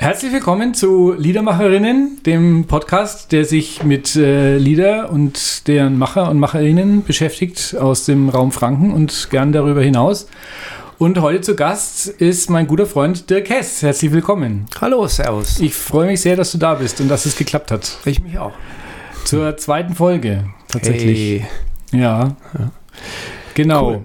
Herzlich willkommen zu Liedermacherinnen, dem Podcast, der sich mit äh, Lieder und deren Macher und Macherinnen beschäftigt aus dem Raum Franken und gern darüber hinaus. Und heute zu Gast ist mein guter Freund Dirk Hess. Herzlich willkommen. Hallo, Servus. Ich freue mich sehr, dass du da bist und dass es geklappt hat. Ich mich auch. Zur zweiten Folge tatsächlich. Hey. Ja. Genau. Cool.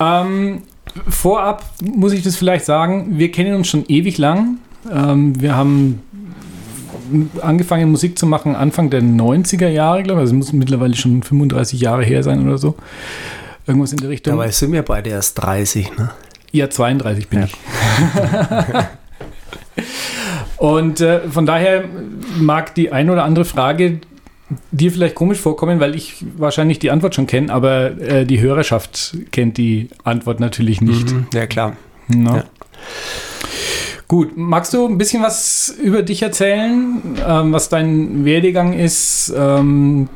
Ähm, vorab muss ich das vielleicht sagen, wir kennen uns schon ewig lang. Ähm, wir haben angefangen Musik zu machen Anfang der 90er Jahre, glaube ich. Also es muss mittlerweile schon 35 Jahre her sein oder so. Irgendwas in der Richtung. Dabei sind wir beide erst 30, ne? Ja, 32 bin Ja. ich. Und äh, von daher mag die ein oder andere Frage dir vielleicht komisch vorkommen, weil ich wahrscheinlich die Antwort schon kenne, aber äh, die Hörerschaft kennt die Antwort natürlich nicht. Mhm. Ja, klar. Na? Ja. Gut, magst du ein bisschen was über dich erzählen, ähm, was dein Werdegang ist? Ähm,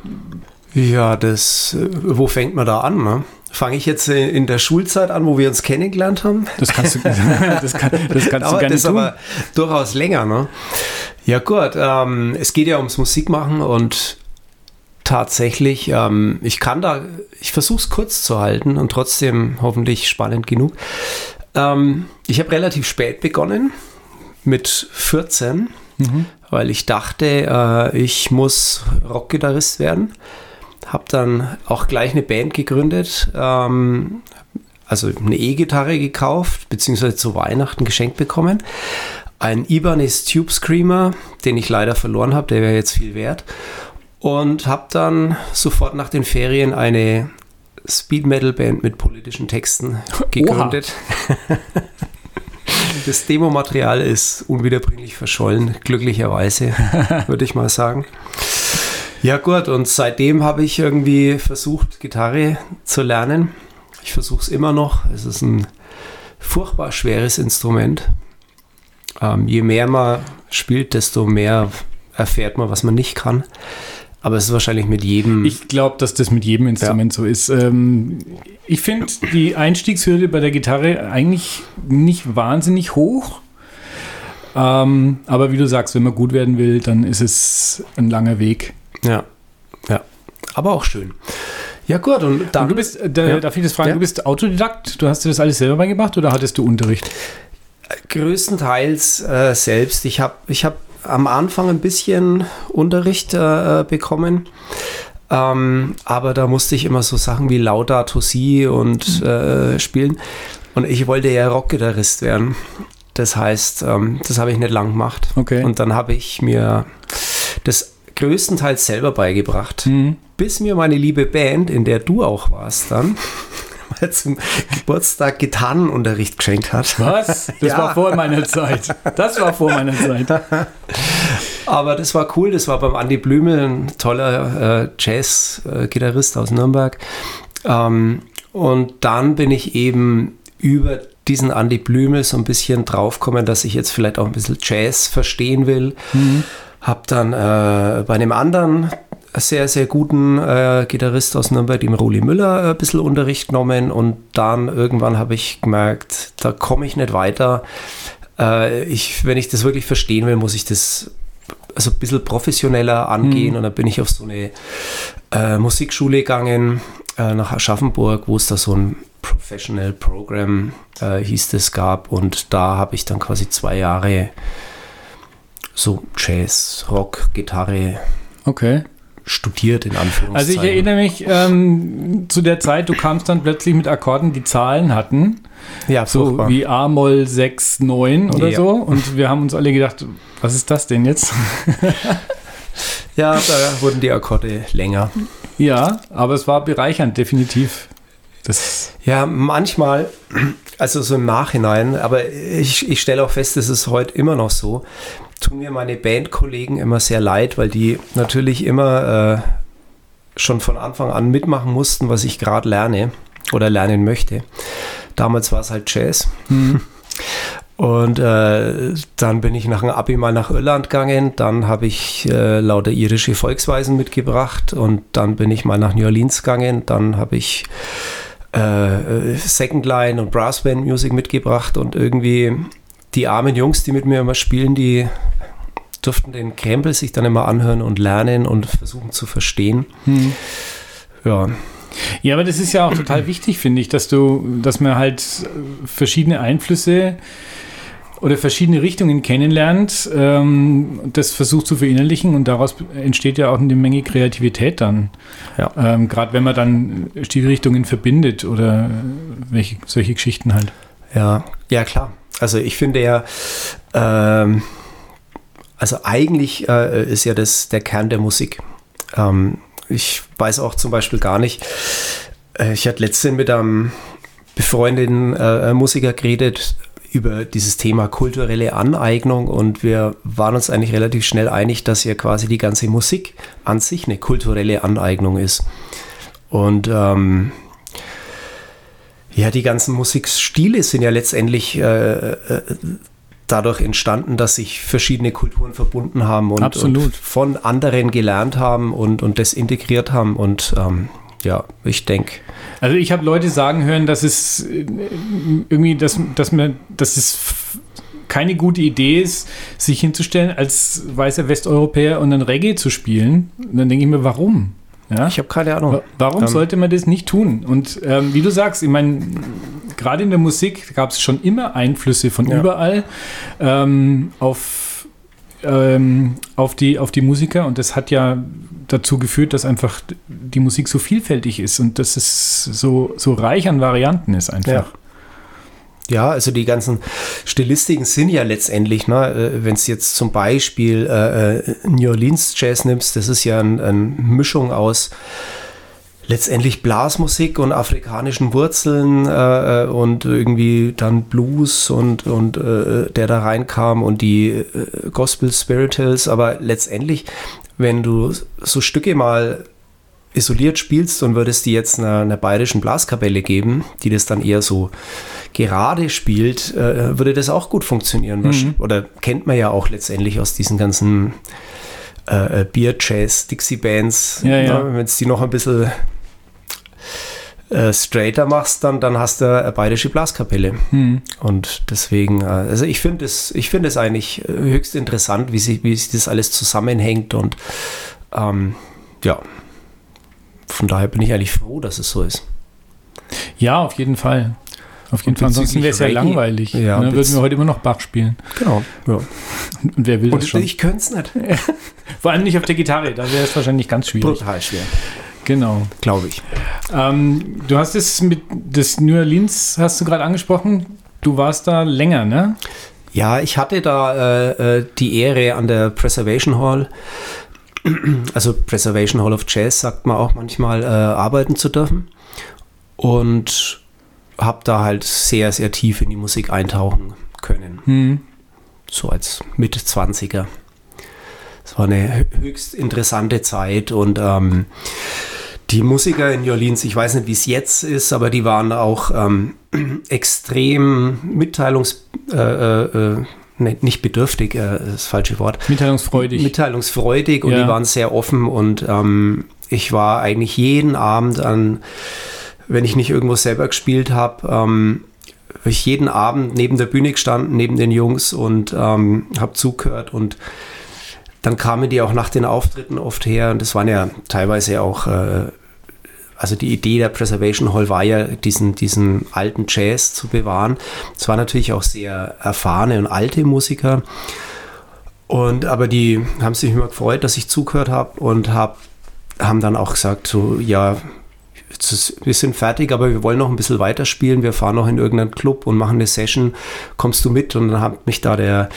Ja, das, äh, wo fängt man da an, ne? Fange ich jetzt äh, in der Schulzeit an, wo wir uns kennengelernt haben? das kannst du, das kann, das kannst du Dauert gerne das tun. aber durchaus länger, ne? Ja, gut. Ähm, es geht ja ums Musikmachen und tatsächlich, ähm, ich kann da, ich versuche es kurz zu halten und trotzdem hoffentlich spannend genug. Ähm, ich habe relativ spät begonnen, mit 14, Mhm. weil ich dachte, äh, ich muss Rockgitarrist werden. Habe dann auch gleich eine Band gegründet, ähm, also eine E-Gitarre gekauft, beziehungsweise zu Weihnachten geschenkt bekommen. Ein Ibanez Tube Screamer, den ich leider verloren habe, der wäre jetzt viel wert. Und habe dann sofort nach den Ferien eine Speed Metal Band mit politischen Texten gegründet. Das Demomaterial ist unwiederbringlich verschollen, glücklicherweise, würde ich mal sagen. Ja gut, und seitdem habe ich irgendwie versucht, Gitarre zu lernen. Ich versuche es immer noch. Es ist ein furchtbar schweres Instrument. Ähm, je mehr man spielt, desto mehr erfährt man, was man nicht kann. Aber es ist wahrscheinlich mit jedem... Ich glaube, dass das mit jedem Instrument so ist. Ähm, ich finde die Einstiegshürde bei der Gitarre eigentlich nicht wahnsinnig hoch. Ähm, aber wie du sagst, wenn man gut werden will, dann ist es ein langer Weg. ja, ja. Aber auch schön. Ja gut, und dann... Und du bist, äh, da, Ja. darf ich das fragen, Ja. du bist Autodidakt? Du hast dir das alles selber beigemacht oder hattest du Unterricht? Größtenteils äh, selbst. Ich habe ich hab am Anfang ein bisschen Unterricht äh, bekommen. Ähm, aber da musste ich immer so Sachen wie Laudato Si und äh, spielen. Und ich wollte ja Rockgitarrist werden. Das heißt, ähm, das habe ich nicht lang gemacht. Okay. Und dann habe ich mir das größtenteils selber beigebracht. Mhm. Bis mir meine liebe Band, in der du auch warst dann, mal zum Geburtstag Gitarrenunterricht geschenkt hat. Was? Das Ja. war vor meiner Zeit. Das war vor meiner Zeit. Aber das war cool, das war beim Andi Blümel, ein toller äh, Jazz-Gitarrist aus Nürnberg. Ähm, und dann bin ich eben über diesen Andi Blümel so ein bisschen draufgekommen, dass ich jetzt vielleicht auch ein bisschen Jazz verstehen will. Hab dann äh, bei einem anderen sehr, sehr guten äh, Gitarrist aus Nürnberg, dem Ruli Müller, äh, ein bisschen Unterricht genommen und dann irgendwann habe ich gemerkt, da komme ich nicht weiter. Äh, ich, wenn ich das wirklich verstehen will, muss ich das also ein bisschen professioneller angehen und dann bin ich auf so eine äh, Musikschule gegangen äh, nach Aschaffenburg, wo es da so ein Professional Program äh, hieß das gab und da habe ich dann quasi zwei Jahre so Jazz, Rock, Gitarre Okay. Studiert in Anführungszeichen. Also ich erinnere mich ähm, zu der Zeit, du kamst dann plötzlich mit Akkorden, die Zahlen hatten. ja, So furchtbar. wie A-Moll 6, 9 oder Ja. so. Und wir haben uns alle gedacht, was ist das denn jetzt? ja, da wurden die Akkorde länger. ja, aber es war bereichernd, definitiv. Das, Ja, manchmal, also so im Nachhinein, aber ich, ich stelle auch fest, es ist heute immer noch so, tun mir meine Bandkollegen immer sehr leid, weil die natürlich immer äh, schon von Anfang an mitmachen mussten, was ich gerade lerne oder lernen möchte. Damals war es halt Jazz. Und äh, dann bin ich nach dem Abi mal nach Irland gegangen, dann habe ich äh, lauter irische Volksweisen mitgebracht und dann bin ich mal nach New Orleans gegangen, dann habe ich äh, Second Line und Brassband Music mitgebracht und irgendwie die armen Jungs, die mit mir immer spielen, die durften den Krempel sich dann immer anhören und lernen und versuchen zu verstehen. Hm. Ja. Ja, aber das ist ja auch total wichtig, finde ich, dass du, dass man halt verschiedene Einflüsse oder verschiedene Richtungen kennenlernt, ähm, das versucht zu verinnerlichen und daraus entsteht ja auch eine Menge Kreativität dann. Ja. Ähm, Gerade wenn man dann Stilrichtungen verbindet oder welche, solche Geschichten halt. Ja, ja klar. Also ich finde ja, ähm, also eigentlich äh, ist ja das der Kern der Musik. Ähm, ich weiß auch zum Beispiel gar nicht, äh, ich hatte letztens mit einem befreundeten äh, Musiker geredet über dieses Thema kulturelle Aneignung und wir waren uns eigentlich relativ schnell einig, dass ja quasi die ganze Musik an sich eine kulturelle Aneignung ist. Und ähm, ja, die ganzen Musikstile sind ja letztendlich äh, äh, dadurch entstanden, dass sich verschiedene Kulturen verbunden haben und, und von anderen gelernt haben und, und das integriert haben. Und ähm, ja, ich denke. Also ich habe Leute sagen hören, dass es äh, irgendwie, dass, dass, man, dass es keine gute Idee ist, sich hinzustellen als weißer Westeuropäer und dann Reggae zu spielen. Und dann denke ich mir, warum? Ja? Ich habe keine Ahnung. Warum ähm, sollte man das nicht tun? Und ähm, wie du sagst, ich meine, gerade in der Musik gab es schon immer Einflüsse von ja. überall ähm, auf, ähm, auf, die, auf die Musiker und das hat ja dazu geführt, dass einfach die Musik so vielfältig ist und dass es so, so reich an Varianten ist einfach. Ja. Ja, also die ganzen Stilistiken sind ja letztendlich, ne, äh, wenn es jetzt zum Beispiel äh, äh, New Orleans Jazz nimmst, das ist ja eine ein Mischung aus letztendlich Blasmusik und afrikanischen Wurzeln äh, äh, und irgendwie dann Blues und, und äh, der da reinkam und die äh, Gospel Spirituals, aber letztendlich, wenn du so Stücke mal isoliert spielst und würdest die jetzt einer, einer bayerischen Blaskapelle geben, die das dann eher so gerade spielt, äh, würde das auch gut funktionieren. Mhm. Oder kennt man ja auch letztendlich aus diesen ganzen äh, äh Beer Jazz Dixie Bands. Ja, ja. Ne? Wenn es die noch ein bisschen äh, straighter machst, dann, dann hast du eine bayerische Blaskapelle. Mhm. Und deswegen, äh, also ich finde es, ich finde es eigentlich höchst interessant, wie sich, wie sich das alles zusammenhängt und ähm, ja, von daher bin ich eigentlich froh, dass es so ist. Ja, auf jeden Fall. Auf jeden Fall, ansonsten wäre es ja langweilig. Ja, dann würden wir heute immer noch Bach spielen. Genau. Ja. Und, und wer will und das schon? Ich könnte es nicht. Vor allem nicht auf der Gitarre, da wäre es wahrscheinlich ganz schwierig. Brutal schwer. Genau. Glaube ich. Ähm, du hast es mit des New Orleans, hast du gerade angesprochen. Du warst da länger, ne? Ja, ich hatte da äh, äh die Ehre an der Preservation Hall also Preservation Hall of Jazz sagt man auch manchmal, äh, arbeiten zu dürfen. Und habe da halt sehr, sehr tief in die Musik eintauchen können. Hm. So als Mitte 20er. Es war eine höchst interessante Zeit und ähm, die Musiker in New Orleans, ich weiß nicht, wie es jetzt ist, aber die waren auch ähm, extrem mitteilungs... Äh, äh, äh nicht bedürftig, äh, das falsche Wort. Mitteilungsfreudig. Mitteilungsfreudig und ja. die waren sehr offen und ähm, ich war eigentlich jeden Abend an, wenn ich nicht irgendwo selber gespielt habe, ähm, ich jeden Abend neben der Bühne gestanden, neben den Jungs und ähm, habe zugehört und dann kamen die auch nach den Auftritten oft her und das waren ja teilweise auch äh, also die Idee der Preservation Hall war ja, diesen, diesen alten Jazz zu bewahren. Es waren natürlich auch sehr erfahrene und alte Musiker. Und aber die haben sich immer gefreut, dass ich zugehört habe und hab, haben dann auch gesagt, so, ja, wir sind fertig, aber wir wollen noch ein bisschen weiterspielen. Wir fahren noch in irgendeinen Club und machen eine Session. Kommst du mit? Und dann hat mich da der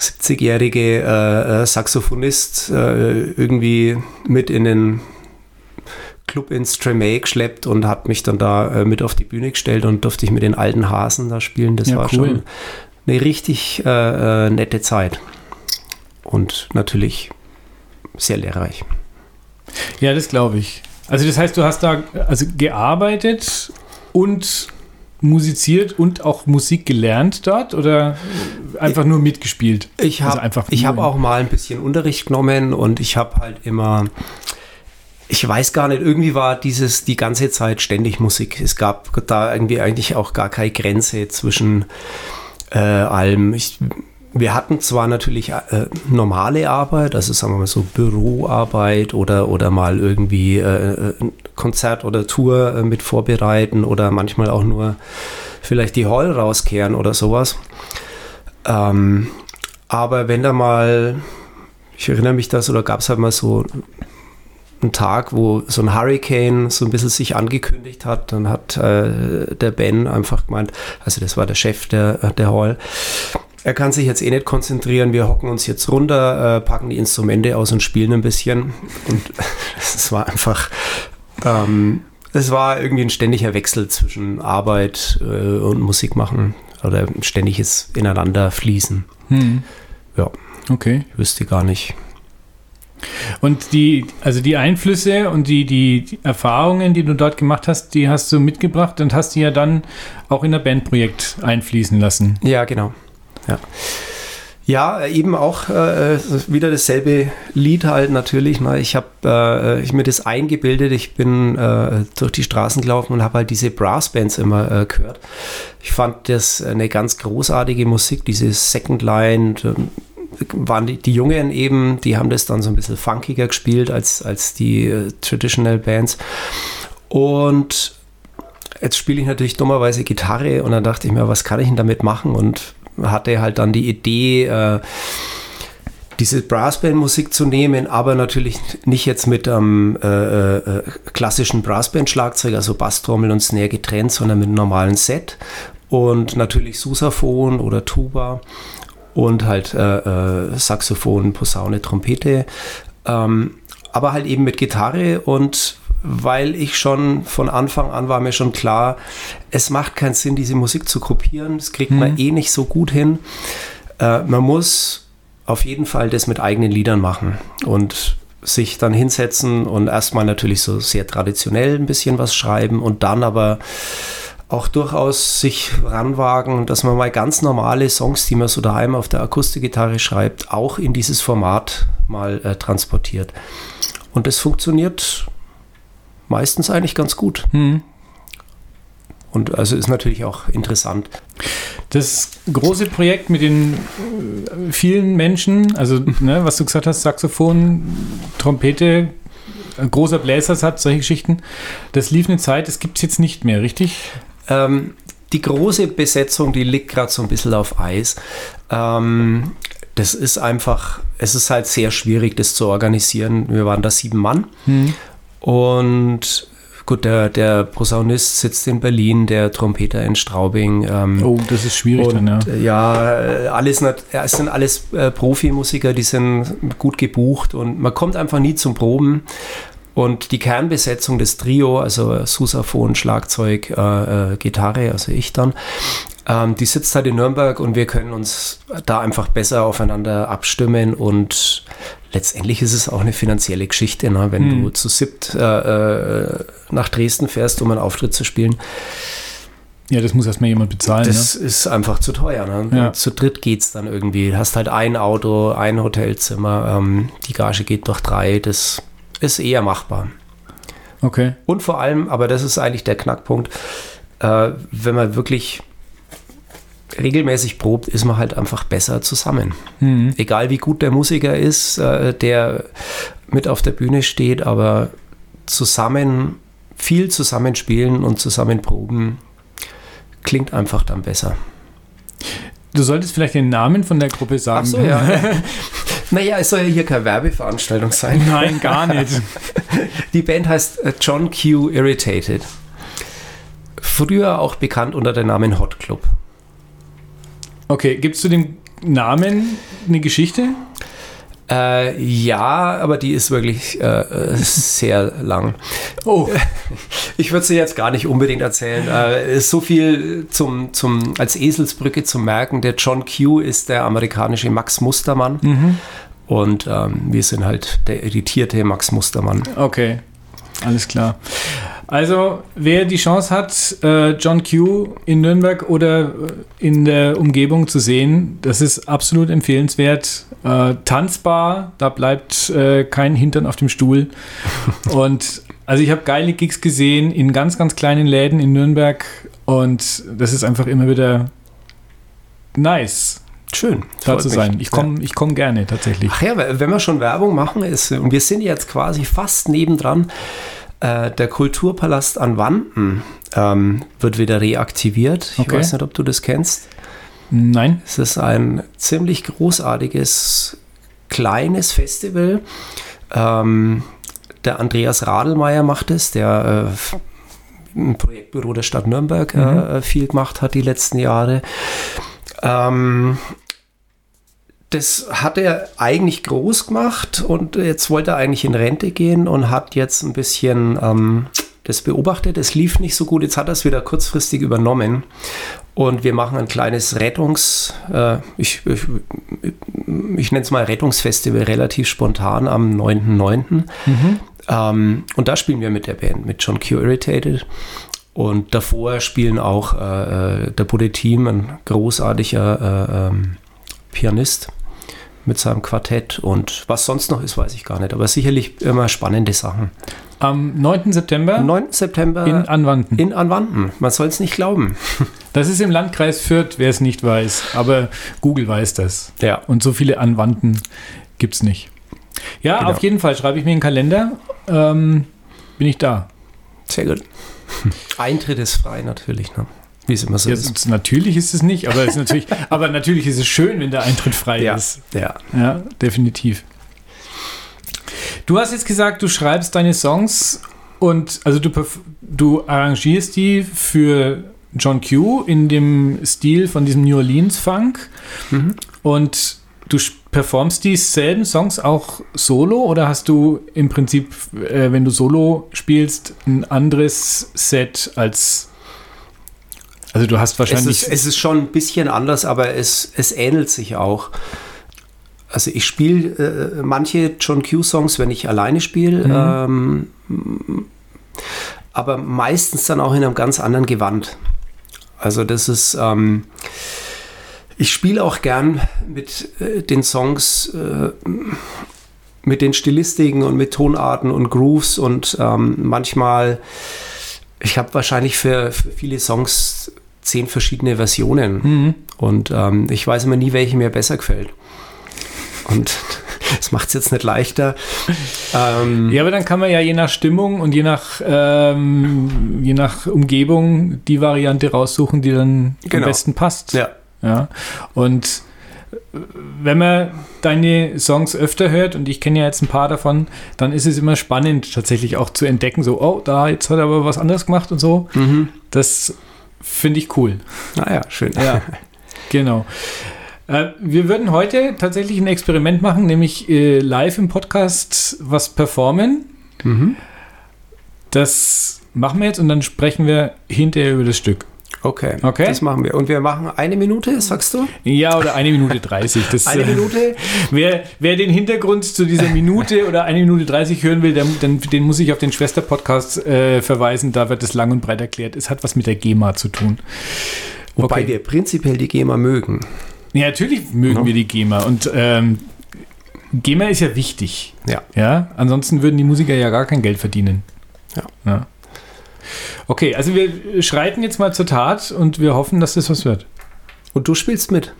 70-jährige äh, äh, Saxophonist äh, irgendwie mit in den Club ins Tremay geschleppt und hat mich dann da äh, mit auf die Bühne gestellt und durfte ich mit den alten Hasen da spielen. Das ja, war cool. schon eine richtig äh, äh, nette Zeit. Und natürlich sehr lehrreich. Ja, das glaube ich. Also das heißt, du hast da also gearbeitet und musiziert und auch Musik gelernt dort oder einfach nur mitgespielt? Ich habe also hab auch mal ein bisschen Unterricht genommen und ich habe halt immer ich weiß gar nicht, irgendwie war dieses die ganze Zeit ständig Musik. Es gab da irgendwie eigentlich auch gar keine Grenze zwischen Äh, allem. Ich, wir hatten zwar natürlich äh, normale Arbeit, also sagen wir mal so Büroarbeit oder, oder mal irgendwie äh, Konzert oder Tour äh, mit vorbereiten oder manchmal auch nur vielleicht die Hall rauskehren oder sowas. Ähm, aber wenn da mal, ich erinnere mich das, oder gab es halt mal so einen Tag, wo so ein Hurricane so ein bisschen sich angekündigt hat, dann hat äh, der Ben einfach gemeint, also das war der Chef der, der Hall, er kann sich jetzt eh nicht konzentrieren, wir hocken uns jetzt runter, äh, packen die Instrumente aus und spielen ein bisschen. Und es war einfach, ähm, es war irgendwie ein ständiger Wechsel zwischen Arbeit äh, und Musik machen oder ein ständiges Ineinander fließen. Hm. Ja. Okay. Ich wüsste gar nicht. Und die, also die Einflüsse und die, die, die, Erfahrungen, die du dort gemacht hast, die hast du mitgebracht und hast die ja dann auch in der Bandprojekt einfließen lassen. Ja, genau. Ja. Ja, eben auch äh, wieder dasselbe Lied halt natürlich. Ne? Ich habe äh, mir das eingebildet. Ich bin äh, durch die Straßen gelaufen und habe halt diese Brassbands immer äh, gehört. Ich fand das eine ganz großartige Musik, diese Second Line. Waren die, die Jungen eben, die haben das dann so ein bisschen funkiger gespielt als, als die äh, Traditional Bands. Und jetzt spiele ich natürlich dummerweise Gitarre und dann dachte ich mir, was kann ich denn damit machen? Und hatte halt dann die Idee, äh, diese Brassband-Musik zu nehmen, aber natürlich nicht jetzt mit einem äh, äh, klassischen Brassband-Schlagzeug, also Basstrommel und Snare getrennt, sondern mit einem normalen Set und natürlich Sousaphon oder Tuba und halt äh, äh, Saxophon, Posaune, Trompete, ähm, aber halt eben mit Gitarre und weil ich schon von Anfang an war mir schon klar, es macht keinen Sinn, diese Musik zu kopieren. Das kriegt mhm. man eh nicht so gut hin. Äh, man muss auf jeden Fall das mit eigenen Liedern machen und sich dann hinsetzen und erstmal natürlich so sehr traditionell ein bisschen was schreiben und dann aber auch durchaus sich ranwagen, dass man mal ganz normale Songs, die man so daheim auf der Akustikgitarre schreibt, auch in dieses Format mal äh, transportiert. Und das funktioniert meistens eigentlich ganz gut. Hm. Und also ist natürlich auch interessant. Das große Projekt mit den äh, vielen Menschen, also ne, was du gesagt hast, Saxophon, Trompete, großer Bläsersatz, solche Geschichten, das lief eine Zeit, das gibt es jetzt nicht mehr, richtig? Ähm, die große Besetzung, die liegt gerade so ein bisschen auf Eis. Ähm, das ist einfach, es ist halt sehr schwierig, das zu organisieren. Wir waren da sieben Mann. Hm. Und gut, der, der Posaunist sitzt in Berlin, der Trompeter in Straubing. Ähm, oh, das ist schwierig und, dann, ja. Ja, alles, ja, es sind alles äh, Profimusiker, die sind gut gebucht und man kommt einfach nie zum Proben. Und die Kernbesetzung des Trio, also Susaphon, Schlagzeug, äh, äh, Gitarre, also ich dann, ähm, die sitzt halt in Nürnberg und wir können uns da einfach besser aufeinander abstimmen und letztendlich ist es auch eine finanzielle Geschichte, ne? wenn hm. du zu siebt äh, äh, nach Dresden fährst, um einen Auftritt zu spielen. Ja, das muss erstmal jemand bezahlen. Das ne? ist einfach zu teuer. Ne? Ja. Zu dritt geht es dann irgendwie. Du hast halt ein Auto, ein Hotelzimmer, ähm, die Gage geht durch drei, das ist eher machbar. Okay. Und vor allem, aber das ist eigentlich der Knackpunkt, äh, wenn man wirklich regelmäßig probt, ist man halt einfach besser zusammen. Mhm. Egal wie gut der Musiker ist, äh, der mit auf der Bühne steht, aber zusammen, viel zusammen spielen und zusammen proben, klingt einfach dann besser. Du solltest vielleicht den Namen von der Gruppe sagen. Ach so, ja. naja, es soll ja hier keine Werbeveranstaltung sein. Nein, gar nicht. Die Band heißt äh, John Q Irritated. Früher auch bekannt unter dem Namen Hot Club. Okay, gibst du dem Namen eine Geschichte? Äh, ja, aber die ist wirklich äh, sehr lang. Oh. Ich würde sie jetzt gar nicht unbedingt erzählen. Äh, ist so viel zum, zum, als Eselsbrücke zu merken. Der John Q ist der amerikanische Max Mustermann. Mhm. Und ähm, wir sind halt der irritierte Max Mustermann. Okay, alles klar. Also, wer die Chance hat, äh, John Q in Nürnberg oder äh, in der Umgebung zu sehen, das ist absolut empfehlenswert. Äh, tanzbar, da bleibt kein Hintern auf dem Stuhl. Und also ich habe geile Gigs gesehen in ganz, ganz kleinen Läden in Nürnberg und das ist einfach immer wieder nice, Schön. da zu mich. sein. Ich komme ich komm gerne tatsächlich. Ach ja, wenn wir schon Werbung machen, ist, und wir sind jetzt quasi fast nebendran, äh, der Kulturpalast an Wanden ähm, wird wieder reaktiviert. Ich Okay. weiß nicht, ob du das kennst. Nein? Es ist ein ziemlich großartiges, kleines Festival. Ähm, der Andreas Radelmeier macht es, der äh, im Projektbüro der Stadt Nürnberg äh, viel gemacht hat die letzten Jahre. Ähm, das hat er eigentlich groß gemacht und jetzt wollte er eigentlich in Rente gehen und hat jetzt ein bisschen ähm, das beobachtet. Es lief nicht so gut. Jetzt hat er es wieder kurzfristig übernommen und wir machen ein kleines Rettungs, äh, ich, ich, ich nenne es mal Rettungsfestival, relativ spontan am 9.9. Ähm, und da spielen wir mit der Band, mit John Q Irritated. Und davor spielen auch äh, äh, der Buddy Team, ein großartiger äh, ähm, Pianist mit seinem Quartett. Und was sonst noch ist, weiß ich gar nicht. Aber sicherlich immer spannende Sachen. Am 9. September Am 9. September in Anwanden. in Anwanden. Man soll es nicht glauben. Das ist im Landkreis Fürth, wer es nicht weiß. Aber Google weiß das. Ja. Und so viele Anwanden gibt es nicht. Ja, Genau. auf jeden Fall schreibe ich mir in den Kalender. Ähm, bin ich da. Sehr gut. Eintritt ist frei natürlich, ne? Wie es immer so Ja, ist. natürlich ist es nicht, aber, es natürlich, aber natürlich ist es schön, wenn der Eintritt frei Ja, ist. ja. Ja, definitiv. Du hast jetzt gesagt, du schreibst deine Songs und also du, du arrangierst die für John Q in dem Stil von diesem New Orleans Funk Mhm. und du performst dieselben Songs auch solo oder hast du im Prinzip, äh, wenn du solo spielst, ein anderes Set als also du hast Es wahrscheinlich ist, es ist schon ein bisschen anders, aber es, es ähnelt sich auch. Also ich spiele äh, manche John Q-Songs, wenn ich alleine spiele, ähm, aber meistens dann auch in einem ganz anderen Gewand. Also das ist, ähm, ich spiele auch gern mit äh, den Songs, äh, mit den Stilistiken und mit Tonarten und Grooves und ähm, manchmal, ich habe wahrscheinlich für, für viele Songs zehn verschiedene Versionen Mhm. und ähm, ich weiß immer nie, welche mir besser gefällt. Und das macht es jetzt nicht leichter. Ähm, Ja, aber dann kann man ja je nach Stimmung und je nach, ähm, je nach Umgebung die Variante raussuchen, die dann Genau. am besten passt. ja. Ja. Und äh, wenn man deine Songs öfter hört, und ich kenne ja jetzt ein paar davon, dann ist es immer spannend, tatsächlich auch zu entdecken, so, oh, da, jetzt hat er aber was anderes gemacht und so. Mhm. Das finde ich cool. Naja, schön. Ja, genau. Äh, wir würden heute tatsächlich ein Experiment machen, nämlich äh, live im Podcast was performen. Mhm. Das machen wir jetzt und dann sprechen wir hinterher über das Stück. Okay. Okay. Das machen wir. Und wir machen eine Minute, sagst du? Ja, oder eine Minute 30. Das, Eine äh, Minute? Wer, wer den Hintergrund zu dieser Minute oder eine Minute 30 hören will, der, dann, den muss ich auf den Schwester-Podcast äh, verweisen. Da wird es lang und breit erklärt. Es hat was mit der GEMA zu tun. Wobei Okay. wir prinzipiell die GEMA mögen. Ja, natürlich mögen Ja. wir die GEMA. Und ähm, GEMA ist ja wichtig. Ja. Ja, ansonsten würden die Musiker ja gar kein Geld verdienen. Ja. Okay, also wir schreiten jetzt mal zur Tat und wir hoffen, dass das was wird. Und du spielst mit.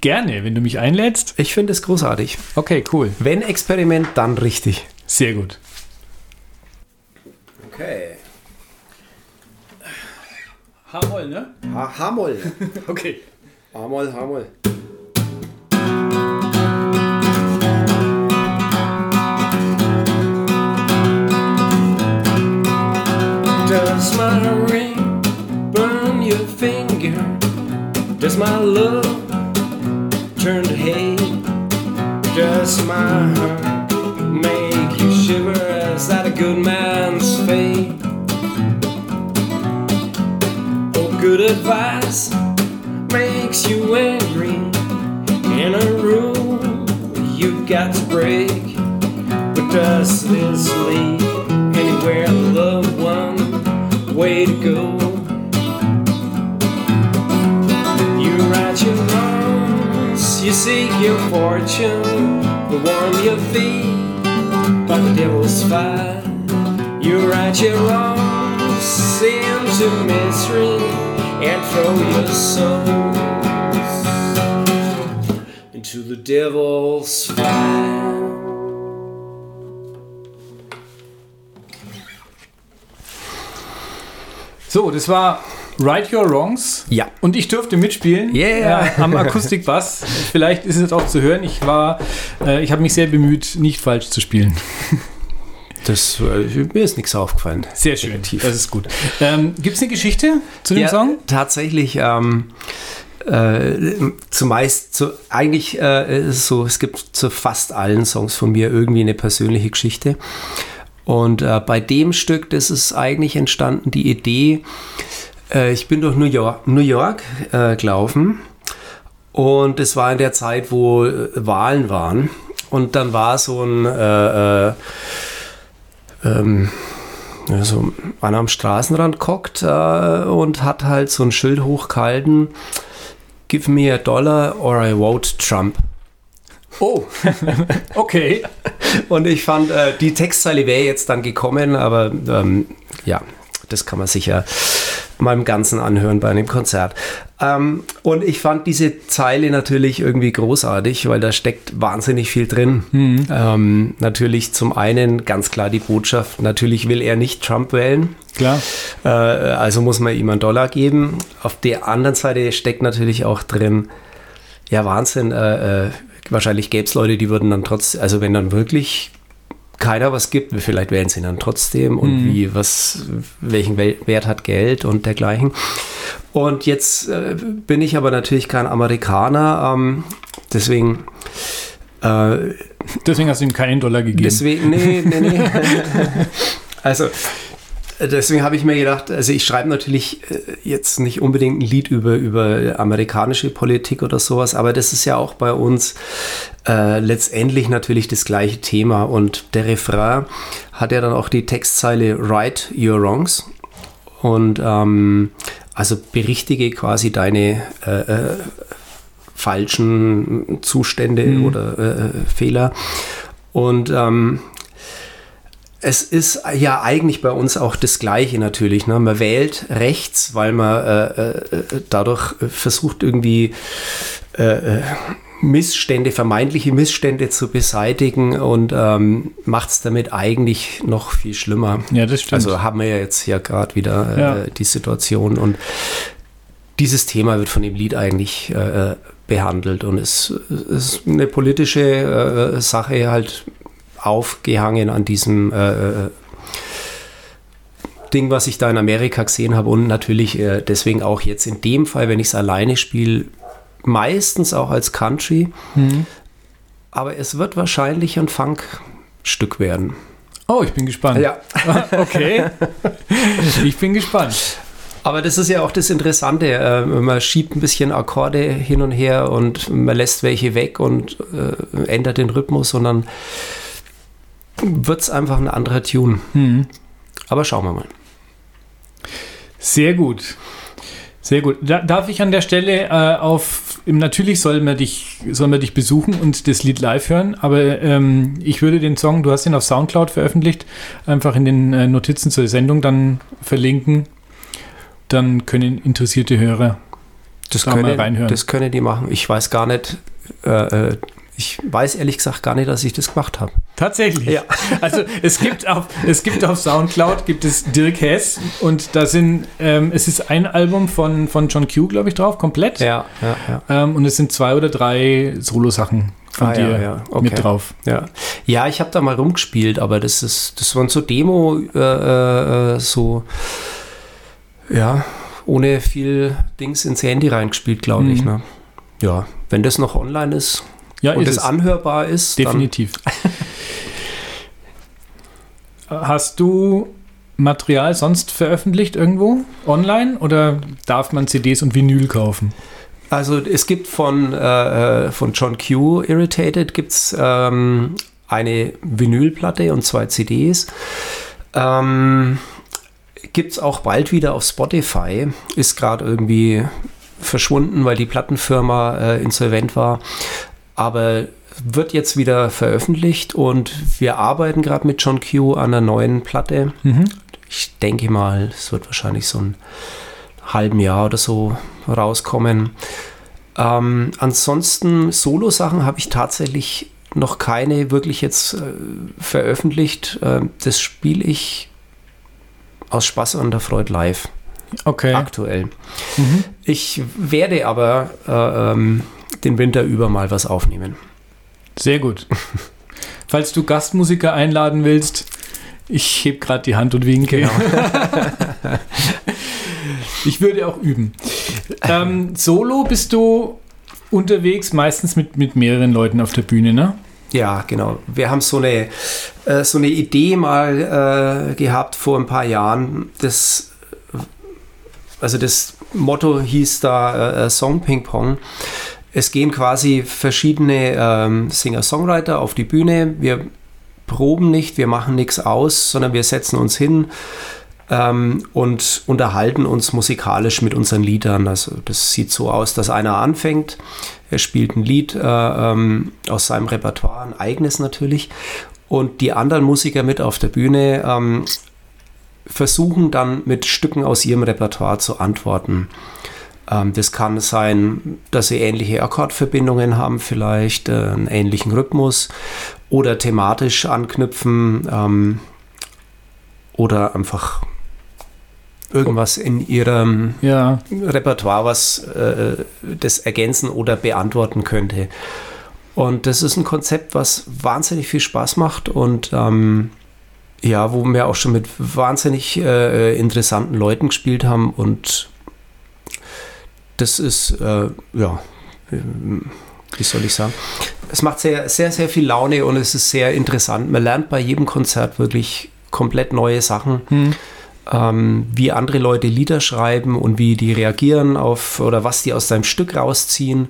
Gerne, wenn du mich einlädst. Ich finde es großartig. Okay, cool. Wenn Experiment, dann richtig. Sehr gut. Okay. H-Moll, ne? H-Moll. Okay. H-Moll, H-Moll. Way to go. You right your wrongs, you seek your fortune, the warm your feet by the devil's fire. You right your wrongs into misery and throw your soul into the devil's fire. So, das war Right Your Wrongs. Ja. Und ich durfte mitspielen Yeah. äh, am Akustikbass. Vielleicht ist es auch zu hören. Ich war, äh, ich habe mich sehr bemüht, nicht falsch zu spielen. Das, äh, mir ist nichts aufgefallen. Sehr schön. Definitiv. Das ist gut. Ähm, Gibt es eine Geschichte zu dem ja, Song? Tatsächlich, ähm, äh, zumeist, zu, eigentlich äh, ist es so, es gibt zu fast allen Songs von mir irgendwie eine persönliche Geschichte. Und äh, bei dem Stück, das ist eigentlich entstanden, die Idee, äh, ich bin durch New York, New York äh, gelaufen und es war in der Zeit, wo äh, Wahlen waren. Und dann war so ein äh, äh, ähm, so einer am Straßenrand guckt äh, und hat halt so ein Schild hochgehalten: Give me a dollar or I vote Trump. Oh, okay. Und ich fand, äh, die Textzeile wäre jetzt dann gekommen, aber ähm, ja, das kann man sicher mal im Ganzen anhören bei einem Konzert. Ähm, und ich fand diese Zeile natürlich irgendwie großartig, weil da steckt wahnsinnig viel drin. Ähm, natürlich zum einen ganz klar die Botschaft, natürlich will er nicht Trump wählen. Klar. Äh, also muss man ihm einen Dollar geben. Auf der anderen Seite steckt natürlich auch drin, ja Wahnsinn, äh, äh, wahrscheinlich gäbe es Leute, die würden dann trotzdem, also wenn dann wirklich keiner was gibt, vielleicht wählen sie dann trotzdem und wie, was, welchen Wel Wert hat Geld und dergleichen. Und jetzt äh, bin ich aber natürlich kein Amerikaner, ähm, deswegen äh, Deswegen hast du ihm keinen Dollar gegeben. Deswegen, nee, nee, nee. also, deswegen habe ich mir gedacht, also ich schreibe natürlich äh, jetzt nicht unbedingt ein Lied über, über amerikanische Politik oder sowas, aber das ist ja auch bei uns äh, letztendlich natürlich das gleiche Thema. Und der Refrain hat ja dann auch die Textzeile Right Your Wrongs. Und ähm, also berichtige quasi deine äh, äh, falschen Zustände oder äh, Fehler. Und ähm, es ist ja eigentlich bei uns auch das Gleiche natürlich. Ne? Man wählt rechts, weil man äh, äh, dadurch versucht irgendwie äh, äh, Missstände, vermeintliche Missstände zu beseitigen und ähm, macht es damit eigentlich noch viel schlimmer. Ja, das stimmt. Also haben wir ja jetzt ja gerade wieder äh, Ja. die Situation und dieses Thema wird von dem Lied eigentlich äh, behandelt und es ist eine politische äh, Sache halt aufgehangen an diesem äh, äh, Ding, was ich da in Amerika gesehen habe und natürlich äh, deswegen auch jetzt in dem Fall, wenn ich es alleine spiele, meistens auch als Country. Aber es wird wahrscheinlich ein Funkstück werden. oh, ich bin gespannt. Okay. ich bin gespannt. Aber das ist ja auch das Interessante. Äh, man schiebt ein bisschen Akkorde hin und her und man lässt welche weg und äh, ändert den Rhythmus und dann wird es einfach ein anderer Tune. Aber schauen wir mal. Sehr gut. Sehr gut. Da, darf ich an der Stelle äh, auf, im- natürlich soll man, dich, soll man dich besuchen und das Lied live hören, aber ähm, ich würde den Song, du hast ihn auf Soundcloud veröffentlicht, einfach in den äh, Notizen zur Sendung dann verlinken. Dann können interessierte Hörer Das Da mal können, reinhören. das können die machen. Ich weiß gar nicht, äh, äh, ich weiß ehrlich gesagt gar nicht, dass ich das gemacht habe. Tatsächlich. Ja. Also es gibt auf, es gibt auf Soundcloud gibt es Dirk Hess und da sind, ähm, es ist ein Album von, von John Q, glaube ich, drauf, komplett. Ja, ja, ja. Ähm, und es sind zwei oder drei Solo-Sachen von Ah, dir ja, ja. Okay. mit drauf. Ja, ja ich habe da mal rumgespielt, aber das ist, das waren so Demo, äh, äh, so, ja, ohne viel Dings ins Handy reingespielt, glaube ich. Mhm. Ne? Ja, wenn das noch online ist Ja, und ist es anhörbar ist, Definitiv. Hast du Material sonst veröffentlicht irgendwo online oder darf man CDs und Vinyl kaufen? also es gibt von, äh, äh, von John Q Irritated gibt's ähm, eine Vinylplatte und zwei CDs. Ähm, gibt es auch bald wieder auf Spotify. Ist gerade irgendwie verschwunden, weil die Plattenfirma äh, insolvent war. Aber wird jetzt wieder veröffentlicht und wir arbeiten gerade mit John Q an einer neuen Platte. Mhm. Ich denke mal, es wird wahrscheinlich so ein halben Jahr oder so rauskommen. Ähm, ansonsten Solo-Sachen habe ich tatsächlich noch keine wirklich jetzt äh, veröffentlicht. Äh, das spiele ich aus Spaß und der Freude live Okay. aktuell. Ich werde aber äh, ähm, den Winter über mal was aufnehmen. Sehr gut. Falls du Gastmusiker einladen willst, ich heb gerade die Hand und winke. ich würde auch üben. Ähm, solo bist du unterwegs, meistens mit, mit mehreren Leuten auf der Bühne, ne? Ja, genau. Wir haben so eine, äh, so eine Idee mal äh, gehabt vor ein paar Jahren. Das, also das Motto hieß da äh, Song Ping Pong. Es gehen quasi verschiedene ähm, Singer-Songwriter auf die Bühne. Wir proben nicht, wir machen nichts aus, sondern wir setzen uns hin ähm, und unterhalten uns musikalisch mit unseren Liedern. Also das sieht so aus, dass einer anfängt, er spielt ein Lied äh, ähm, aus seinem Repertoire, ein eigenes natürlich, und die anderen Musiker mit auf der Bühne ähm, versuchen dann mit Stücken aus ihrem Repertoire zu antworten. Ähm, das kann sein, dass sie ähnliche Akkordverbindungen haben, vielleicht äh, einen ähnlichen Rhythmus oder thematisch anknüpfen ähm, oder einfach irgendwas in ihrem Ja. Repertoire, was äh, das ergänzen oder beantworten könnte. Und das ist ein Konzept, was wahnsinnig viel Spaß macht und ähm, ja, wo wir auch schon mit wahnsinnig äh, interessanten Leuten gespielt haben und das ist, äh, ja, ähm, wie soll ich sagen, es macht sehr, sehr, sehr viel Laune und es ist sehr interessant. Man lernt bei jedem Konzert wirklich komplett neue Sachen Hm. ähm, wie andere Leute Lieder schreiben und wie die reagieren auf oder was die aus seinem Stück rausziehen.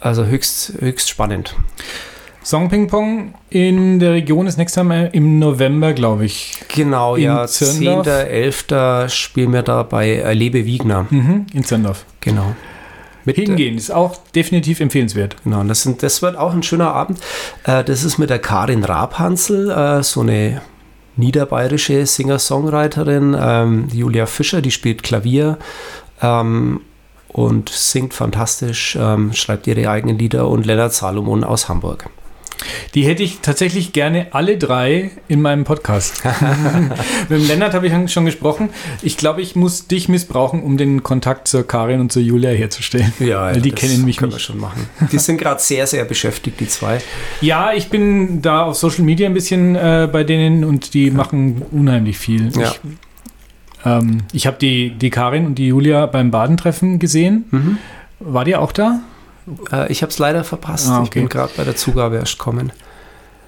Also höchst, höchst spannend. Song Ping Pong in der Region ist nächstes Mal im November, glaube ich. Genau, In ja, Zirndorf? 10.11. spielen wir da bei äh, Lebe Wiegner. Mhm, in Zendorf. Genau. Mit, äh, Hingehen ist auch definitiv empfehlenswert. Genau, das, sind, das wird auch ein schöner Abend. Äh, das ist mit der Karin Rabhansel, so eine niederbayerische Singer-Songwriterin. Ähm, Julia Fischer, die spielt Klavier ähm, und singt fantastisch, ähm, schreibt ihre eigenen Lieder. Und Lennart Salomon aus Hamburg. Die hätte ich tatsächlich gerne alle drei in meinem Podcast. Mit dem Lennart habe ich schon gesprochen. Ich glaube, ich muss dich missbrauchen, um den Kontakt zur Karin und zur Julia herzustellen. Weil die kennen mich können wir nicht. schon machen. Die sind gerade sehr, sehr beschäftigt, die zwei. Ja, ich bin da auf Social Media ein bisschen äh, bei denen und die machen unheimlich viel. Ja. Ich, ähm, ich habe die, die Karin und die Julia beim Badentreffen gesehen. Mhm. War die auch da? Äh, ich habe es leider verpasst. Ah, Ich bin okay. gerade bei der Zugabe erst kommen.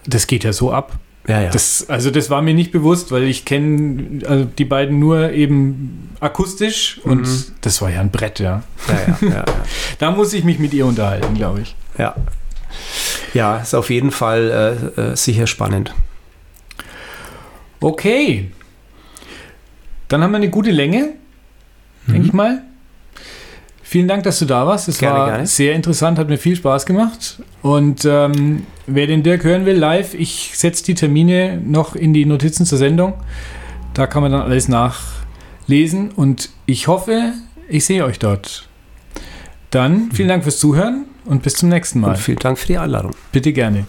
Das geht ja so ab. Ja, ja. Das, also das war mir nicht bewusst, weil ich kenne also die beiden nur eben akustisch und Mhm. das war ja ein Brett, ja, ja. Da muss ich mich mit ihr unterhalten, glaube ich. Ja. Ja, ist auf jeden Fall äh, äh, sicher spannend. Okay. Dann haben wir eine gute Länge, Mhm. denke ich mal. Vielen Dank, dass du da warst. Es Gerne, war gerne. sehr interessant, hat mir viel Spaß gemacht. Und ähm, wer den Dirk hören will, live, ich setze die Termine noch in die Notizen zur Sendung. Da kann man dann alles nachlesen und ich hoffe, ich sehe euch dort. Dann vielen Dank fürs Zuhören und bis zum nächsten Mal. Und vielen Dank für die Einladung. Bitte gerne.